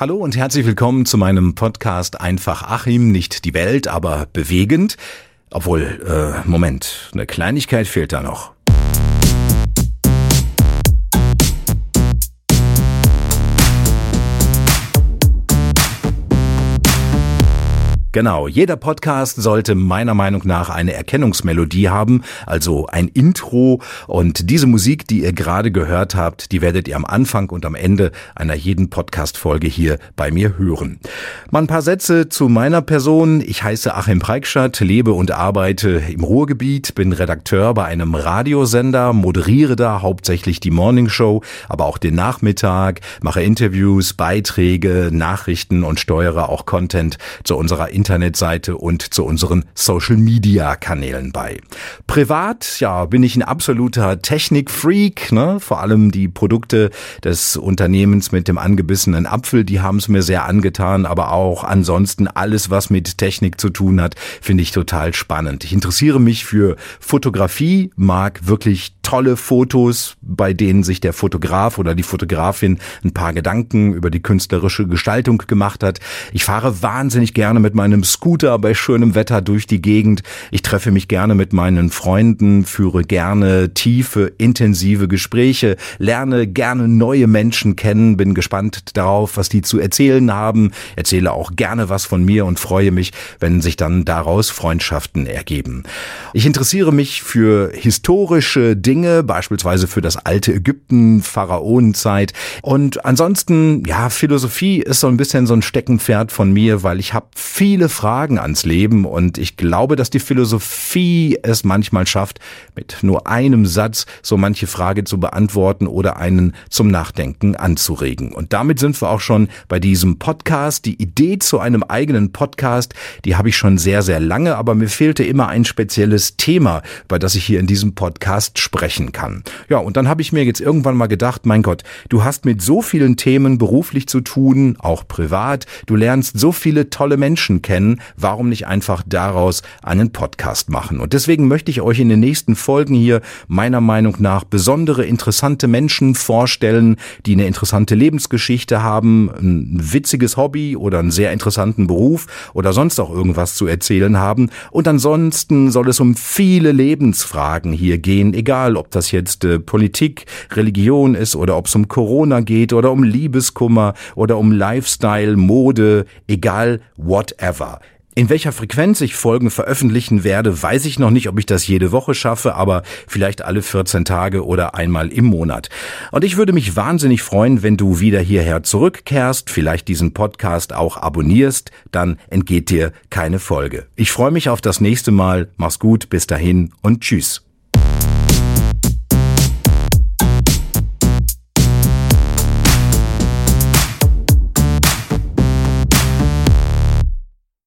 Hallo und herzlich willkommen zu meinem Podcast Einfach Achim, nicht die Welt, aber bewegend. Obwohl, äh, Moment, eine Kleinigkeit fehlt da noch. Genau, jeder Podcast sollte meiner Meinung nach eine Erkennungsmelodie haben, also ein Intro. Und diese Musik, die ihr gerade gehört habt, die werdet ihr am Anfang und am Ende einer jeden Podcast-Folge hier bei mir hören. Mal ein paar Sätze zu meiner Person. Ich heiße Achim Preikschat, lebe und arbeite im Ruhrgebiet, bin Redakteur bei einem Radiosender, moderiere da hauptsächlich die Morning Show, aber auch den Nachmittag, mache Interviews, Beiträge, Nachrichten und steuere auch Content zu unserer Internetseite und zu unseren Social-Media-Kanälen bei. Privat, ja, bin ich ein absoluter Technik-Freak, ne? vor allem die Produkte des Unternehmens mit dem angebissenen Apfel, die haben es mir sehr angetan, aber auch ansonsten alles, was mit Technik zu tun hat, finde ich total spannend. Ich interessiere mich für Fotografie, mag wirklich tolle Fotos, bei denen sich der Fotograf oder die Fotografin ein paar Gedanken über die künstlerische Gestaltung gemacht hat. Ich fahre wahnsinnig gerne mit meinem Scooter bei schönem Wetter durch die Gegend. Ich treffe mich gerne mit meinen Freunden, führe gerne tiefe, intensive Gespräche, lerne gerne neue Menschen kennen, bin gespannt darauf, was die zu erzählen haben, erzähle auch gerne was von mir und freue mich, wenn sich dann daraus Freundschaften ergeben. Ich interessiere mich für historische Dinge, Dinge, beispielsweise für das alte Ägypten, Pharaonenzeit. Und ansonsten, ja, Philosophie ist so ein bisschen so ein Steckenpferd von mir, weil ich habe viele Fragen ans Leben und ich glaube, dass die Philosophie es manchmal schafft, mit nur einem Satz so manche Frage zu beantworten oder einen zum Nachdenken anzuregen. Und damit sind wir auch schon bei diesem Podcast. Die Idee zu einem eigenen Podcast, die habe ich schon sehr, sehr lange, aber mir fehlte immer ein spezielles Thema, bei das ich hier in diesem Podcast spreche sprechen kann. Ja, und dann habe ich mir jetzt irgendwann mal gedacht, mein Gott, du hast mit so vielen Themen beruflich zu tun, auch privat, du lernst so viele tolle Menschen kennen, warum nicht einfach daraus einen Podcast machen? Und deswegen möchte ich euch in den nächsten Folgen hier meiner Meinung nach besondere, interessante Menschen vorstellen, die eine interessante Lebensgeschichte haben, ein witziges Hobby oder einen sehr interessanten Beruf oder sonst auch irgendwas zu erzählen haben. Und ansonsten soll es um viele Lebensfragen hier gehen, egal ob das jetzt äh, Politik, Religion ist oder ob es um Corona geht oder um Liebeskummer oder um Lifestyle, Mode, egal, whatever. In welcher Frequenz ich Folgen veröffentlichen werde, weiß ich noch nicht, ob ich das jede Woche schaffe, aber vielleicht alle 14 Tage oder einmal im Monat. Und ich würde mich wahnsinnig freuen, wenn du wieder hierher zurückkehrst, vielleicht diesen Podcast auch abonnierst, dann entgeht dir keine Folge. Ich freue mich auf das nächste Mal. Mach's gut, bis dahin und tschüss.